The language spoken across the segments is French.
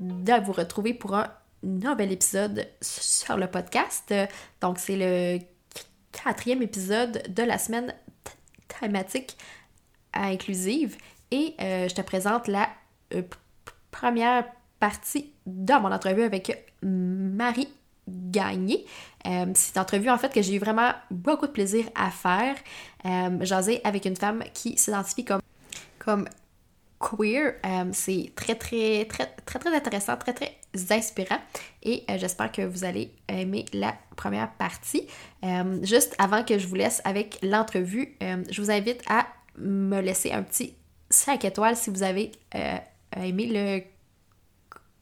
de vous retrouver pour un nouvel épisode sur le podcast. Donc c'est le quatrième épisode de la semaine thématique inclusive et euh, je te présente la euh, première partie de mon entrevue avec Marie Gagné. Euh, c'est une entrevue en fait que j'ai eu vraiment beaucoup de plaisir à faire. Jaser avec une femme qui s'identifie comme queer. Euh, c'est très, très, très, très, très intéressant, très, très inspirant. Et euh, j'espère que vous allez aimer la première partie. Euh, juste avant que je vous laisse avec l'entrevue, je vous invite à me laisser un petit 5 étoiles si vous avez aimé le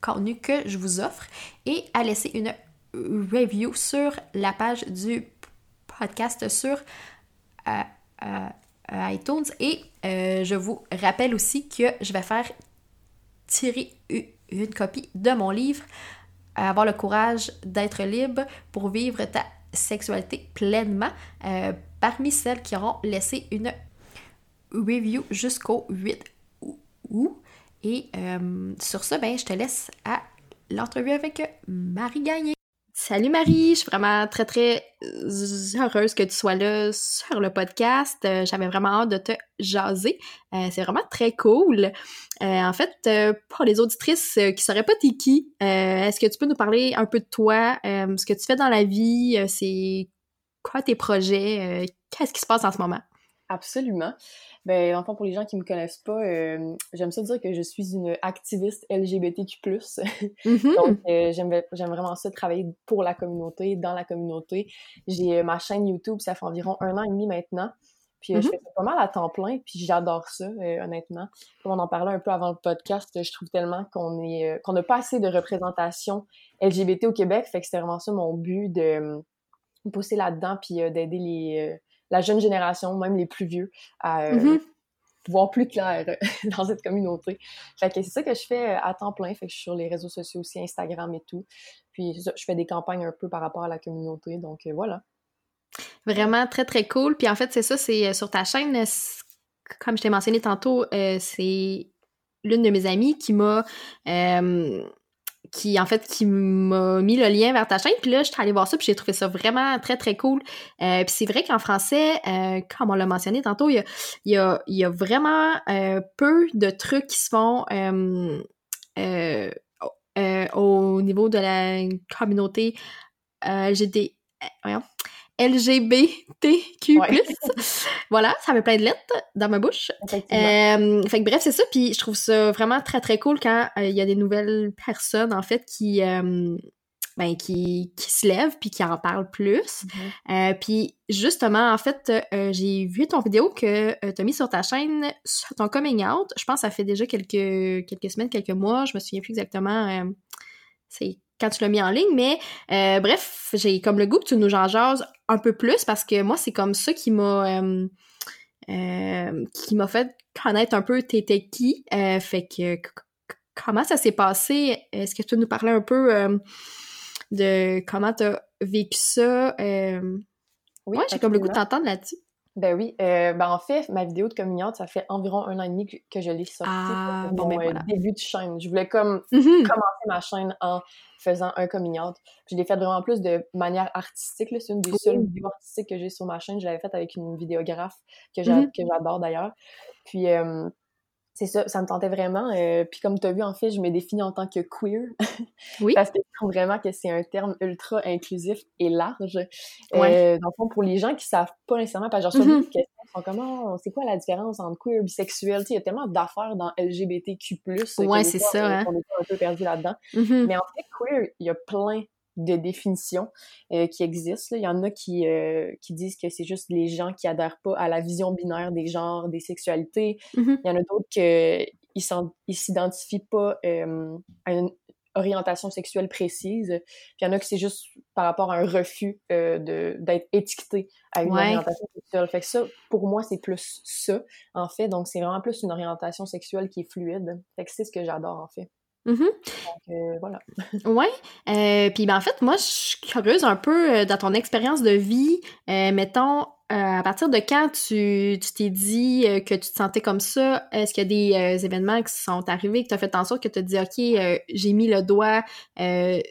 contenu que je vous offre et à laisser une review sur la page du podcast sur iTunes. Et euh, je vous rappelle aussi que je vais faire tirer une copie de mon livre Avoir le courage d'être libre pour vivre ta sexualité pleinement euh, parmi celles qui auront laissé une review jusqu'au 8 août. Et euh, sur ce, ben, je te laisse à l'entrevue avec Marie Gagné. Salut Marie, je suis vraiment très très heureuse que tu sois là sur le podcast. Euh, j'avais vraiment hâte de te jaser. Euh, c'est vraiment très cool. Euh, en fait, pour les auditrices qui sauraient pas t'es qui, est-ce que tu peux nous parler un peu de toi, ce que tu fais dans la vie, c'est quoi tes projets, qu'est-ce qui se passe en ce moment? Absolument. Ben, enfin, pour les gens qui me connaissent pas, euh, j'aime ça dire que je suis une activiste LGBTQ+. Mm-hmm. Donc, euh, j'aime vraiment ça, travailler pour la communauté, dans la communauté. J'ai euh, ma chaîne YouTube, ça fait environ un an et demi maintenant. Puis je mm-hmm. fais ça pas mal à temps plein, puis j'adore ça, honnêtement. Comme on en parlait un peu avant le podcast, je trouve tellement qu'on est qu'on n'a pas assez de représentation LGBT au Québec, fait que c'était vraiment ça mon but de pousser là-dedans, puis d'aider les la jeune génération, même les plus vieux, à euh, mm-hmm. voir plus clair dans cette communauté. Fait que c'est ça que je fais euh, à temps plein. Fait que je suis sur les réseaux sociaux aussi, Instagram et tout. Puis je fais des campagnes un peu par rapport à la communauté. Donc euh, voilà. Vraiment très très cool. Puis en fait, c'est ça, c'est sur ta chaîne, comme je t'ai mentionné tantôt, c'est l'une de mes amies qui m'a qui en fait qui m'a mis le lien vers ta chaîne. Puis là je suis allée voir ça puis j'ai trouvé ça vraiment très très cool. Euh, puis c'est vrai qu'en français euh, comme on l'a mentionné tantôt il y a, y a, y a vraiment euh, peu de trucs qui se font au niveau de la communauté LGBT voyons, LGBTQ+. voilà, ça met plein de lettres dans ma bouche. Euh, fait que bref, c'est ça. Puis je trouve ça vraiment très, très cool quand euh, il y a des nouvelles personnes, en fait, qui... Euh, ben, qui, qui se lèvent puis qui en parlent plus. Mm-hmm. Puis justement, en fait, j'ai vu ton vidéo que tu as mis sur ta chaîne sur ton coming out. Je pense que ça fait déjà quelques, quelques semaines, quelques mois. Je me souviens plus exactement. c'est quand tu l'as mis en ligne, mais euh, bref, j'ai comme le goût que tu nous en jases un peu plus parce que moi, c'est comme ça qui m'a euh, euh, qui m'a fait connaître un peu t'étais qui. fait que comment ça s'est passé? Est-ce que tu peux nous parler un peu de comment tu as vécu ça? oui, j'ai comme le goût de t'entendre là-dessus. Ben oui, ben en fait, ma vidéo de communion, ça fait environ un an et demi que, je l'ai sortie. Ah, bon, ben début de chaîne. Je voulais comme mm-hmm. commencer ma chaîne en faisant un coming out. je l'ai fait vraiment plus de manière artistique. C'est une des seules vidéos artistiques que j'ai sur ma chaîne. Je l'avais faite avec une vidéographe que mm-hmm. j'adore d'ailleurs. Puis euh, c'est ça, ça me tentait vraiment. Euh, puis comme tu as vu, en fait, je me définis en tant que queer. oui. Parce que je trouve vraiment que c'est un terme ultra inclusif et large. Euh, dans le fond, pour les gens qui savent pas nécessairement, parce que j'ai reçu mm questions, sont comment, c'est quoi la différence entre queer et bisexuel? Il y a tellement d'affaires dans LGBTQ+. Ouais, c'est ça. Hein. On est un peu perdu là-dedans. Mm-hmm. Mais en fait, queer, il y a plein de définitions euh, qui existent. Il y en a qui, euh, qui disent que c'est juste les gens qui adhèrent pas à la vision binaire des genres, des sexualités. Mm-hmm. Il y en a d'autres qui ils s'identifient pas euh, à une orientation sexuelle précise. Puis il y en a qui c'est juste par rapport à un refus euh, d'être étiqueté à une orientation sexuelle. Fait que ça, pour moi, c'est plus ça, en fait. Donc, c'est vraiment plus une orientation sexuelle qui est fluide. Fait que c'est ce que j'adore, en fait. Mm-hmm. Donc, euh, voilà. ouais. Euh, puis ben, en fait, moi, je suis curieuse un peu dans ton expérience de vie. mettons, à partir de quand tu t'es dit que tu te sentais comme ça? Est-ce qu'il y a des événements qui sont arrivés, que tu as fait en sorte que tu as dit, OK, j'ai mis le doigt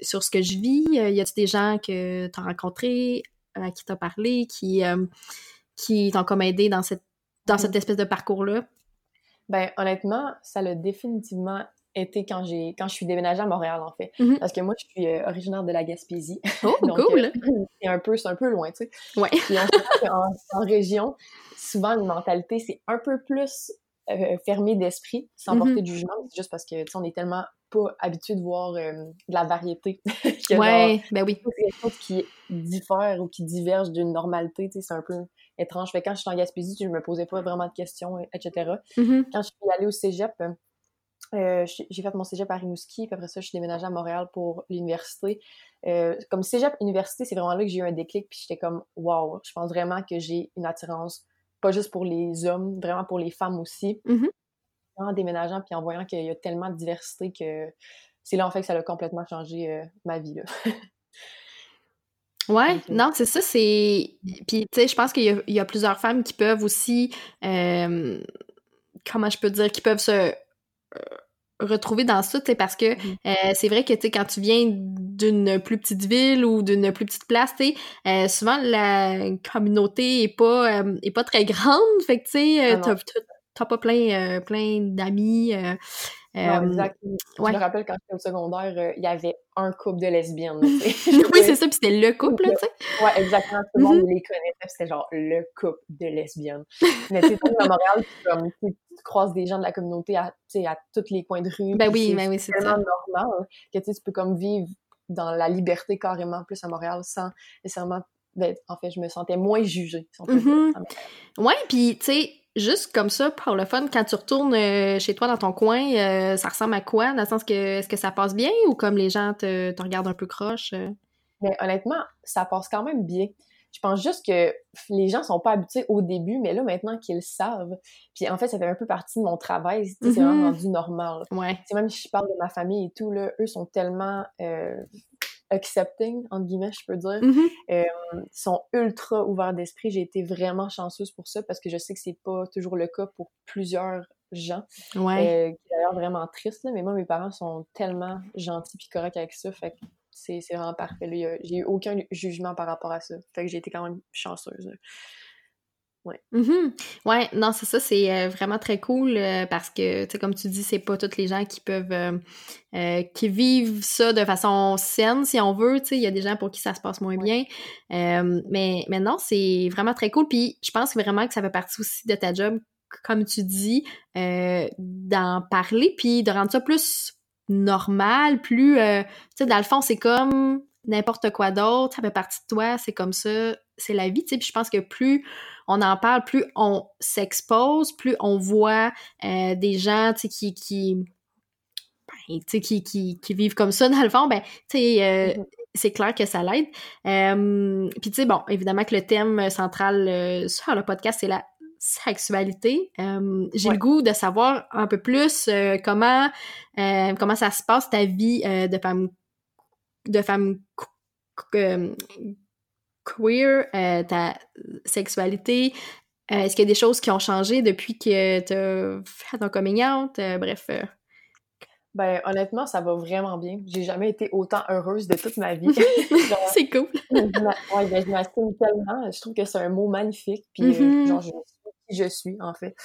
sur ce que je vis? y a-t-il des gens que tu as rencontrés, à qui tu as parlé, qui, qui t'ont comme aidé dans cette, dans cette mmh. espèce de parcours-là? Ben, honnêtement, ça l'a définitivement été quand j'ai quand je suis déménagée à Montréal en fait. Mm-hmm. parce que moi je suis euh, originaire de la Gaspésie. Oh cool. euh, c'est un peu c'est un peu loin tu sais. Ouais. En, région souvent une mentalité c'est un peu plus euh, fermé d'esprit sans mm-hmm. porter de jugement. C'est juste parce que tu sais on est tellement pas habitué de voir de la variété ouais ben oui. c'est quelque chose qui diffère ou qui diverge d'une normalité tu sais c'est un peu étrange. Fait quand je suis en Gaspésie je me posais pas vraiment de questions etc mm-hmm. quand je suis allée au cégep euh, j'ai fait mon cégep à Rimouski, puis après ça, je suis déménagée à Montréal pour l'université. Euh, comme cégep université, c'est vraiment là que j'ai eu un déclic, puis j'étais comme, wow, je pense vraiment que j'ai une attirance, pas juste pour les hommes, vraiment pour les femmes aussi. Mm-hmm. En déménageant, puis en voyant qu'il y a tellement de diversité que c'est là, en fait, que ça a complètement changé euh, ma vie, là. Ouais, non, c'est ça, c'est... Puis, tu sais, je pense qu'il y, y, a plusieurs femmes qui peuvent aussi... comment je peux dire? Qui peuvent se retrouver dans ça, parce que mm-hmm. euh, c'est vrai que quand tu viens d'une plus petite ville ou d'une plus petite place, euh, souvent la communauté est pas euh, est pas très grande, fait que tu sais, ah t'as pas plein plein d'amis. Non, exact. Je me rappelle quand j'étais au secondaire, il y avait un couple de lesbiennes. oui, c'est ça, puis c'était le couple, tu sais. Ouais, exactement. Tout le monde mm-hmm. les connaissait, c'était genre le couple de lesbiennes. Mais tu sais, à Montréal, comme, tu croises des gens de la communauté à, à tous les coins de rue. Ben oui, ben oui, c'est tellement normal que tu peux comme vivre dans la liberté carrément plus à Montréal sans nécessairement. Ben, en fait, je me sentais moins jugée. Si mm-hmm. Ouais, puis tu sais, juste comme ça, pour le fun, quand tu retournes euh, chez toi dans ton coin, euh, ça ressemble à quoi? Dans le sens que est-ce que ça passe bien ou comme les gens te, te regardent un peu croche? Euh? Mais honnêtement, ça passe quand même bien. Je pense juste que les gens sont pas habitués au début, mais là, maintenant qu'ils savent, puis en fait, ça fait un peu partie de mon travail, c'est vraiment mm-hmm. rendu normal. Ouais. même si je parle de ma famille et tout, là, eux sont tellement accepting, entre guillemets, je peux dire. Euh, sont ultra ouverts d'esprit. J'ai été vraiment chanceuse pour ça parce que je sais que c'est pas toujours le cas pour plusieurs gens. Ouais. Euh, d'ailleurs vraiment triste, mais moi, mes parents sont tellement gentils et corrects avec ça. Fait que c'est vraiment parfait. J'ai eu aucun jugement par rapport à ça. Fait que j'ai été quand même chanceuse. Ouais. Mm-hmm. Ouais, non, c'est ça, c'est euh, vraiment très cool euh, parce que, tu sais, comme tu dis, c'est pas toutes les gens qui peuvent, euh, qui vivent ça de façon saine, si on veut, tu sais, il y a des gens pour qui ça se passe moins bien. mais, mais non, c'est vraiment très cool. Puis je pense vraiment que ça fait partie aussi de ta job, comme tu dis, d'en parler, puis de rendre ça plus normal, plus, tu sais, dans le fond, c'est comme n'importe quoi d'autre, ça fait partie de toi, c'est comme ça, c'est la vie, tu sais, puis je pense que plus on en parle, plus on s'expose, plus on voit euh, des gens qui, qui, ben, qui, qui, qui, vivent comme ça, dans le fond, ben, tu sais, euh, mm-hmm. c'est clair que ça l'aide. Euh, Puis, tu sais, bon, évidemment que le thème central sur le podcast, c'est la sexualité. J'ai le goût de savoir un peu plus comment comment ça se passe ta vie de femme de femme queer, euh, ta sexualité. Euh, est-ce qu'il y a des choses qui ont changé depuis que tu as fait ton coming out? Euh, bref. Ben, honnêtement, ça va vraiment bien. J'ai jamais été autant heureuse de toute ma vie. c'est cool. ouais, ben, je m'estime tellement. Je trouve que c'est un mot magnifique. Puis, mm-hmm. genre, je je suis, en fait.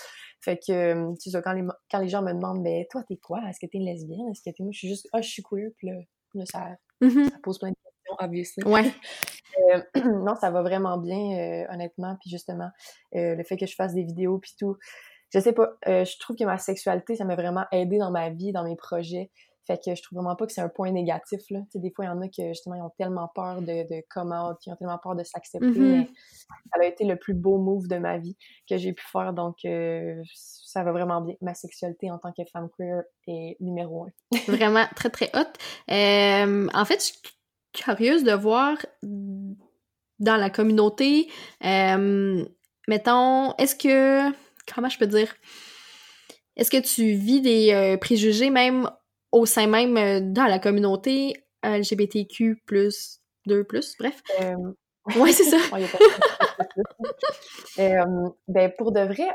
Fait que, tu sais, quand les, quand les gens me demandent, ben, toi, t'es quoi? Est-ce que t'es une lesbienne? Est-ce que t'es. Moi, je suis juste, ah, je suis queer. Puis là, ça, mm-hmm. ça pose plein de questions, obviously. Ouais. Euh, non, ça va vraiment bien, euh, honnêtement. Puis justement, euh, le fait que je fasse des vidéos puis tout, je sais pas, je trouve que ma sexualité, ça m'a vraiment aidé dans ma vie, dans mes projets. Fait que je trouve vraiment pas que c'est un point négatif, là. Tu sais, des fois, il y en a qui, justement, ils ont tellement peur de, de come out, ils ont tellement peur de s'accepter, Mhm. mais ça a été le plus beau move de ma vie que j'ai pu faire, donc ça va vraiment bien. Ma sexualité en tant que femme queer est numéro un. Vraiment très, très. Euh, en fait, je curieuse de voir dans la communauté, euh, mettons, est-ce que, comment je peux dire, est-ce que tu vis des euh, préjugés même au sein même euh, dans la communauté LGBTQ plus 2 plus, bref? Ouais, c'est ça. ben, pour de vrai,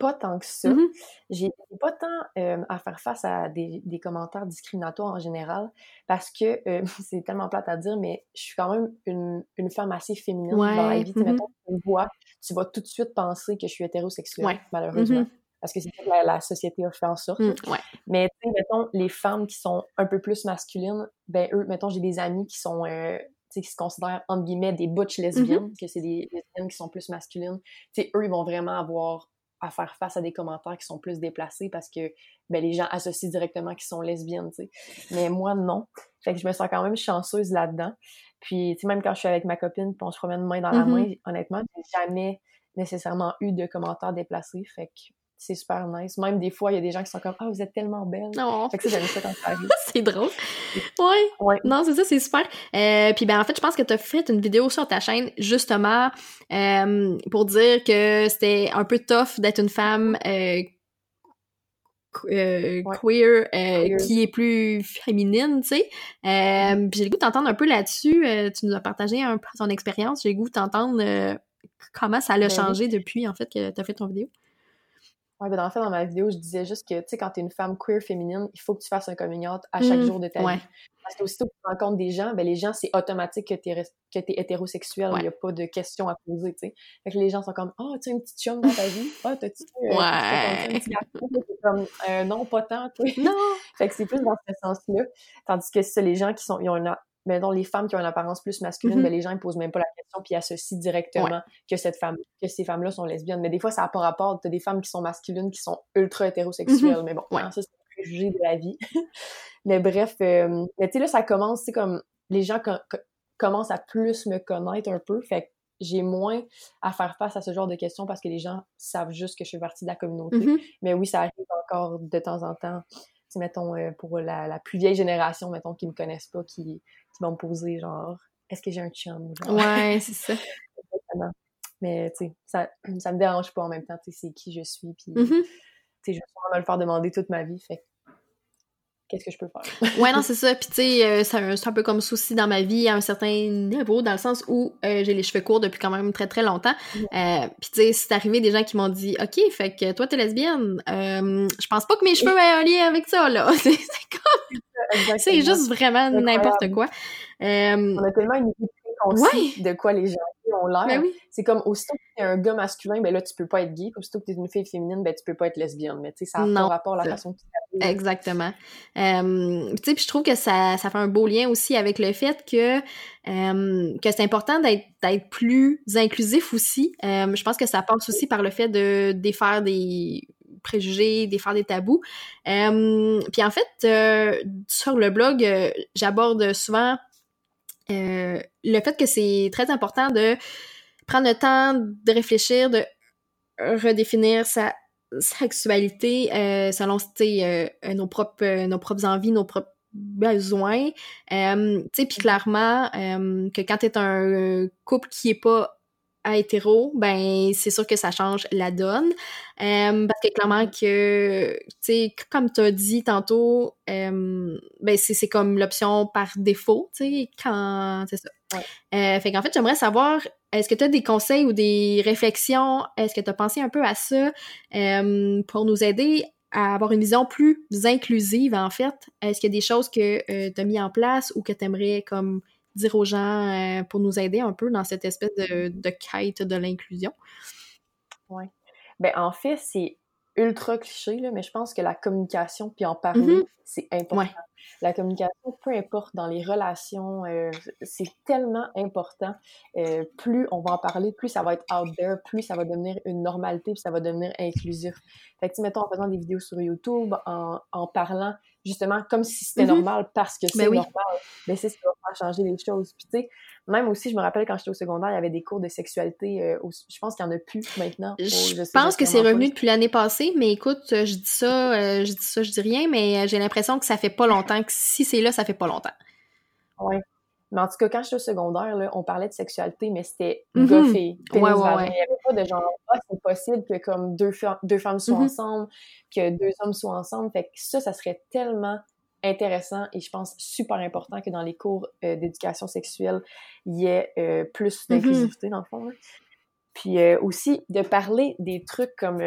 pas tant que ça. Mhm. J'ai j'ai pas tant euh, à faire face à des, des commentaires discriminatoires en général parce que euh, c'est tellement plate à dire, mais je suis quand même une, une femme assez féminine dans la Ouais, vie. Mhm. mettons, tu me vois, tu vas tout de suite penser que je suis hétérosexuelle, Ouais. malheureusement. Mhm. Parce que c'est ça que la, la société a fait en sorte. Mm, ouais. Mais tu sais, mettons, les femmes qui sont un peu plus masculines, ben eux, mettons, j'ai des amis qui sont, euh, tu sais, qui se considèrent, entre guillemets, des butch lesbiennes, Mm-hmm. que c'est des lesbiennes qui sont plus masculines. Tu sais, eux, ils vont vraiment avoir à faire face à des commentaires qui sont plus déplacés parce que, ben, les gens associent directement qu'ils sont lesbiennes, tu sais. Mais moi, non. Fait que je me sens quand même chanceuse là-dedans. Puis, tu sais, même quand je suis avec ma copine, puis on se promène main dans la Mhm. main, honnêtement, j'ai jamais nécessairement eu de commentaires déplacés. Fait que c'est super nice. Même des fois, il y a des gens qui sont comme « Ah, vous êtes tellement belle! Oh, Fait que ça, j'aime ça quand ça arrive. c'est drôle. Ouais. Ouais. Non, c'est ça, c'est super. Euh, puis ben en fait, je pense que tu as fait une vidéo sur ta chaîne justement euh, pour dire que c'était un peu tough d'être une femme euh, euh, queer, euh, Queer. qui est plus féminine, tu sais. Euh, j'ai le goût d'entendre un peu là-dessus. Tu nous as partagé un peu ton expérience. J'ai le goût d'entendre comment ça l'a Ben oui. changé depuis en fait que tu as fait ton vidéo. Ouais, ben dans le fait, dans ma vidéo, je disais juste que, tu sais, quand t'es une femme queer féminine, il faut que tu fasses un coming out à chaque Mm, jour de ta ouais. vie. Parce que aussitôt que tu rencontres des gens, ben les gens, c'est automatique que t'es que t'es hétérosexuel. Il Ouais. n'y a pas de questions à poser, tu sais. Fait que les gens sont comme, oh, tu as une petite chum dans ta vie? Ah, t'as-tu euh, Ouais. un petit comme, euh, non, pas tant, tu sais. Non! Fait que c'est plus dans ce sens-là. Tandis que c'est les gens qui sont, ils ont une, dans les femmes qui ont une apparence plus masculine, Mhm. ben, les gens, ils posent même pas la question puis associent directement que cette femme, que ces femmes-là sont lesbiennes. Mais des fois, ça n'a pas rapport. T'as des femmes qui sont masculines, qui sont ultra hétérosexuelles. Mais bon, Ouais. hein, ça, c'est un préjugé de la vie. mais bref, euh, mais tu sais, là, ça commence, c'est comme, les gens co- co- commencent à plus me connaître un peu. Fait que j'ai moins à faire face à ce genre de questions parce que les gens savent juste que je fais partie de la communauté. Mhm. Mais oui, ça arrive encore de temps en temps. Mettons, euh, pour la, la plus vieille génération, mettons, qui me connaissent pas, qui, qui vont me poser, genre, est-ce que j'ai un chum? Genre, Ouais, c'est ça. exactement. Mais, tu sais, ça, ça me dérange pas en même temps, tu sais, c'est qui je suis, puis, Mhm. tu sais, je vais sûrement me le faire demander toute ma vie, fait que, qu'est-ce que je peux faire? Ouais, non, c'est ça. Puis, tu sais, euh, c'est un, peu comme souci dans ma vie à un certain niveau, dans le sens où euh, j'ai les cheveux courts depuis quand même très, très longtemps. Euh, puis, tu sais, c'est arrivé des gens qui m'ont dit OK, fait que toi, t'es lesbienne. Euh, je pense pas que mes cheveux aient un lien avec ça, là. C'est c'est comme- c'est juste vraiment n'importe quoi. Euh, On a tellement une idée préconçue de quoi les gens ont l'air. ben oui. C'est comme, aussitôt que t'es un gars masculin, ben là, tu peux pas être gay. Aussitôt que t'es une fille féminine, ben tu peux pas être lesbienne. Mais tu sais, ça a Non, pas rapport à la façon que tu. Exactement. Euh, tu sais, puis je trouve que ça, ça fait un beau lien aussi avec le fait que, euh, que c'est important d'être, d'être plus inclusif aussi. Je pense que ça passe aussi par le fait de défaire des préjugés, défaire des tabous. Euh, puis en fait, euh, sur le blog, euh, j'aborde souvent le fait que c'est très important de prendre le temps de réfléchir, de redéfinir sa sexualité euh, selon tu euh, nos propres euh, nos propres envies, nos propres besoins. Tu sais, puis clairement euh, que quand t'es un euh, couple qui est pas hétéro, ben c'est sûr que ça change la donne. Euh, parce que clairement que, tu sais, comme tu as dit tantôt, euh, ben c'est c'est comme l'option par défaut, tu sais, quand... C'est ça. Ouais. Euh, fait qu'en fait, j'aimerais savoir, est-ce que tu as des conseils ou des réflexions, est-ce que tu as pensé un peu à ça pour nous aider à avoir une vision plus inclusive, en fait? Est-ce qu'il y a des choses que tu as mis en place ou que tu aimerais comme dire aux gens euh, pour nous aider un peu dans cette espèce de, de quête de l'inclusion? Ben, en fait, c'est ultra cliché, là, mais je pense que la communication, puis en parler, Mhm. c'est important. Ouais. La communication, peu importe, dans les relations, euh, c'est tellement important. Euh, plus on va en parler, plus ça va être out there, plus ça va devenir une normalité, puis ça va devenir inclusif. Fait que, mettons, en faisant des vidéos sur YouTube, en, en parlant justement comme si c'était Mhm. normal parce que c'est Ben oui. normal. Mais c'est ce changer les choses. Puis tu sais, même aussi, je me rappelle quand j'étais au secondaire, il y avait des cours de sexualité. euh, au- je pense qu'il y en a plus maintenant. Je pense que c'est revenu depuis l'année passée, mais écoute, euh, je dis ça, euh, je dis ça, je dis rien, mais j'ai l'impression que ça fait pas longtemps, que si c'est là, ça fait pas longtemps. Ouais. Mais en tout cas, quand j'étais au secondaire, là, on parlait de sexualité, mais c'était Mhm. gars-filles. pénis, Ouais, ouais, ouais. Il n'y avait pas de genre, ah, c'est possible que comme deux, deux femmes soient Mhm. ensemble, que deux hommes soient ensemble. Fait que ça, ça serait tellement intéressant et je pense super important que dans les cours euh, d'éducation sexuelle, il y ait euh, plus Mhm. d'inclusivité, dans le fond. là. Puis euh, aussi, de parler des trucs comme,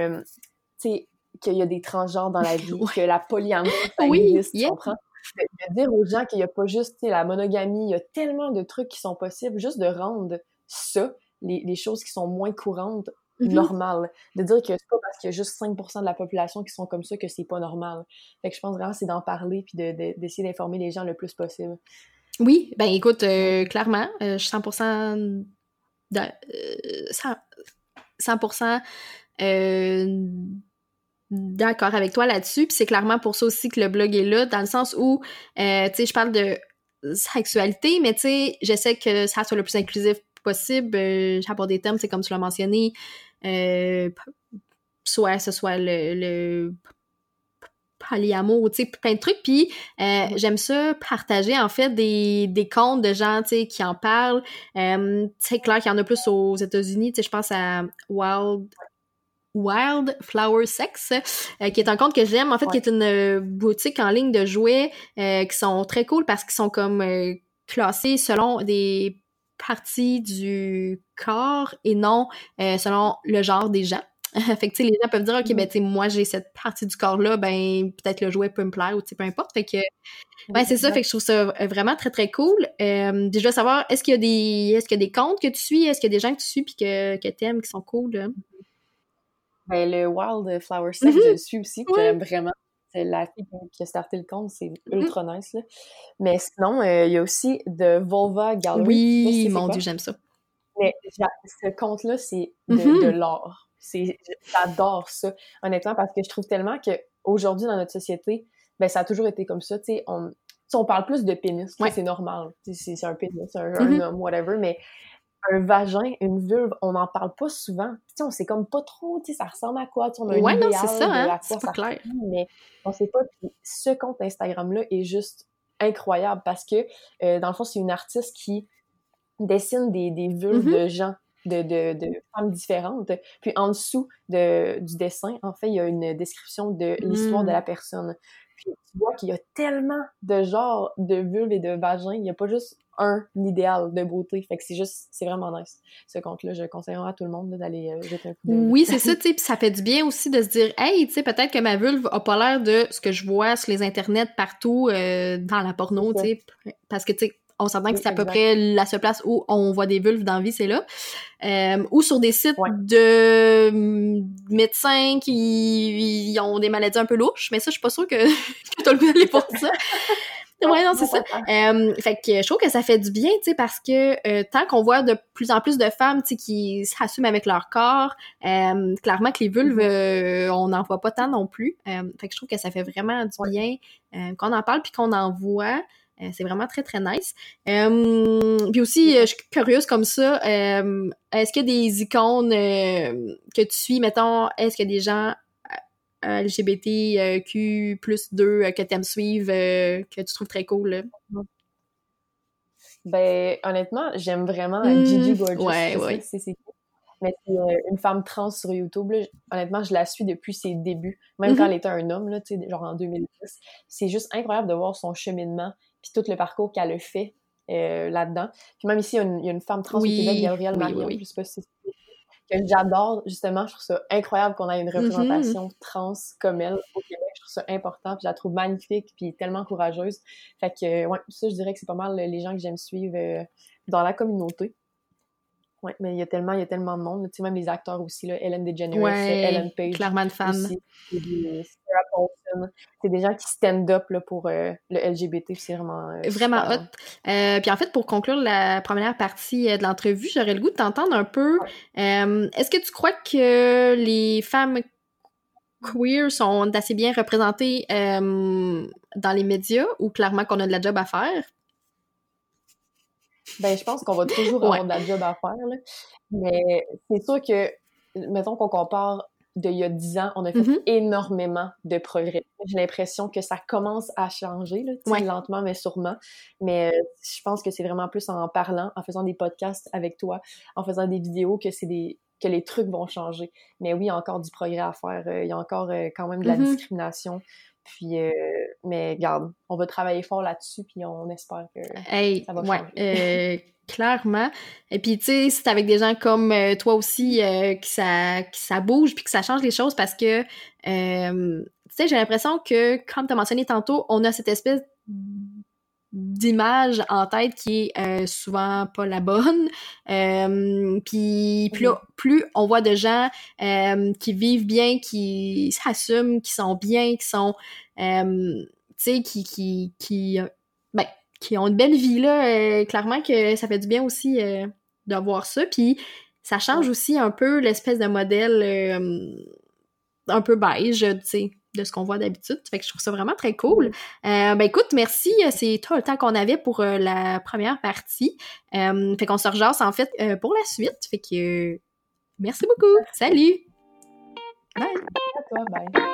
tu sais, qu'il y a des transgenres dans la vie, que la polyamorie, ça Oui, existe, yeah. tu comprends? de, de dire aux gens qu'il n'y a pas juste tu sais, la monogamie, il y a tellement de trucs qui sont possibles, juste de rendre ça, les, les choses qui sont moins courantes, Mhm. normales. De dire que c'est pas parce qu'il y a juste 5% de la population qui sont comme ça que c'est pas normal. Fait que je pense vraiment que c'est d'en parler puis de- de- d'essayer d'informer les gens le plus possible. Oui, ben écoute, euh, clairement, euh, je suis 100%, d'a- euh, 100, 100% d'accord avec toi là-dessus. Puis c'est clairement pour ça aussi que le blog est là, dans le sens où, tu sais, je parle de sexualité, mais tu sais, j'essaie que ça soit le plus inclusif possible. Euh, des termes, c'est comme tu l'as mentionné, euh, soit ce soit le, le polyamour, tu sais, plein de trucs. Puis euh, j'aime ça partager, en fait, des, des comptes de gens, tu sais, qui en parlent. Euh, c'est clair qu'il y en a plus aux États-Unis. Tu sais, je pense à Wild... Wild Flower Sex, euh, qui est un compte que j'aime, en fait, qui est une boutique en ligne de jouets qui sont très cool parce qu'ils sont comme classés selon des parties du corps et non euh, selon le genre des gens. fait que, tu sais, les gens peuvent dire, OK, ben, tu sais, moi, j'ai cette partie du corps-là, ben, peut-être le jouet peut me plaire ou, tu sais, peu importe. Fait que, ouais, c'est ça. Fait que je trouve ça euh, vraiment très, très cool. Euh, je veux savoir, est-ce qu'il y a des, est-ce qu'il y a des comptes que tu suis? Est-ce qu'il y a des gens que tu suis puis que, que t'aimes, qui sont cool, là? Ben, le Wild Flower Sex, Mhm. je le suis aussi, Ouais. j'aime vraiment. C'est la fille qui a starté le compte, c'est ultra nice, là. Mais sinon, euh, il y a aussi The Vulva Gallery. Oui, mon. Dieu, j'aime ça. Mais ce compte-là, c'est de, de l'art. C'est, j'adore ça, honnêtement, parce que je trouve tellement que aujourd'hui dans notre société, ben ça a toujours été comme ça. On, on parle plus de pénis, Ouais. c'est normal. C'est, un pénis, un, un Mhm. homme, whatever, mais un vagin, une vulve, on n'en parle pas souvent. Tu sais, on sait comme pas trop, tu sais, ça ressemble à quoi, on a un non, c'est ça, de hein, c'est pas ça clair. ressemble, mais on sait pas. Puis ce compte Instagram-là est juste incroyable parce que, euh, dans le fond, c'est une artiste qui dessine des, des vulves Mhm. de gens, de, de, de femmes différentes. Puis en dessous de, du dessin, en fait, il y a une description de l'histoire Mm. de la personne. Puis tu vois qu'il y a tellement de genres de vulves et de vagins. Il n'y a pas juste un idéal de beauté. Fait que c'est juste, c'est vraiment nice. Ce compte-là, je conseille à tout le monde d'aller euh, jeter un coup d'œil. Oui, c'est ça, tu sais, puis ça fait du bien aussi de se dire, hey, tu sais, peut-être que ma vulve a pas l'air de ce que je vois sur les internets partout euh, dans la porno, tu sais, parce que, tu sais, on s'entend que c'est à peu près la seule place où on voit des vulves dans la vie, c'est là. Euh, ou sur des sites Ouais. de médecins qui ils ont des maladies un peu louches, mais ça, je suis pas sûre que, que t'as le goût d'aller pour ça. Ouais, non, c'est ça. Euh, fait que je trouve que ça fait du bien, tu sais, parce que euh, tant qu'on voit de plus en plus de femmes, tu sais, qui s'assument avec leur corps, euh, clairement que les vulves, euh, on n'en voit pas tant non plus. Fait que je trouve que ça fait vraiment du bien qu'on en parle puis qu'on en voit. Euh, c'est vraiment très, très nice. Euh, puis aussi, euh, je suis curieuse comme ça. est-ce qu'il y a des icônes que tu suis, mettons, est-ce qu'il y a des gens LGBTQ plus 2 que tu aimes suivre, que tu trouves très cool? là? Ben, honnêtement, j'aime vraiment Mm, Gigi Gorgeous. ouais, ouais. c'est. Mais c'est une femme trans sur YouTube. Là. Honnêtement, je la suis depuis ses débuts. Même quand elle était un homme, là, genre en 2010. C'est juste incroyable de voir son cheminement, puis tout le parcours qu'elle a fait euh, là-dedans. Puis même ici, il y a une, il y a une femme trans Oui, au Québec, Gabrielle Marion, oui, oui. je sais pas si c'est que j'adore, justement, je trouve ça incroyable qu'on ait une Mhm. représentation trans comme elle au Québec. Je trouve ça important, puis je la trouve magnifique, puis tellement courageuse. Fait que, ouais, ça, je dirais que c'est pas mal les gens que j'aime suivre euh, dans la communauté. Ouais, mais il y a tellement, il y a tellement de monde. Tu sais, même les acteurs aussi, là, Ellen DeGeneres, Ouais, Ellen Page. clairement et des- Sarah Paulson. C'est des gens qui stand up là, pour euh, le LGBT, c'est vraiment. euh, Vraiment hot. Euh, puis en fait, pour conclure la première partie de l'entrevue, j'aurais le goût de t'entendre un peu. Est-ce que tu crois que les femmes queer sont assez bien représentées dans les médias ou clairement qu'on a de la job à faire? Ben, je pense qu'on va toujours avoir de la job à faire, là. Mais c'est sûr que, mettons qu'on compare d'il y a 10 ans, on a fait Mhm. énormément de progrès. J'ai l'impression que ça commence à changer, là, Ouais. lentement mais sûrement. Mais euh, je pense que c'est vraiment plus en parlant, en faisant des podcasts avec toi, en faisant des vidéos que c'est des que les trucs vont changer. Mais oui, il y a encore du progrès à faire. Euh, Il y a encore euh, quand même de la Mhm. discrimination. Puis, mais garde, on va travailler fort là-dessus, puis on espère que Hey, Ça va ouais, changer. euh, clairement. Et puis, tu sais, c'est avec des gens comme euh, toi aussi euh, que, ça, que ça bouge puis que ça change les choses parce que, euh, tu sais, j'ai l'impression que, comme tu as mentionné tantôt, on a cette espèce d'image en tête qui est euh, souvent pas la bonne. Euh, puis plus, plus on voit de gens euh, qui vivent bien, qui s'assument, qui sont bien, qui sont, euh, tu sais, qui, qui, qui, ben, qui ont une belle vie, là, euh, clairement que ça fait du bien aussi euh, de voir ça. Puis ça change aussi un peu l'espèce de modèle euh, un peu beige, tu sais, de ce qu'on voit d'habitude. Fait que je trouve ça vraiment très cool. Euh, ben écoute, merci. C'est tout le temps qu'on avait pour euh, la première partie. Euh, fait qu'on se rejasse en fait pour la suite. Fait que merci beaucoup. Salut! Bye! à toi, bye.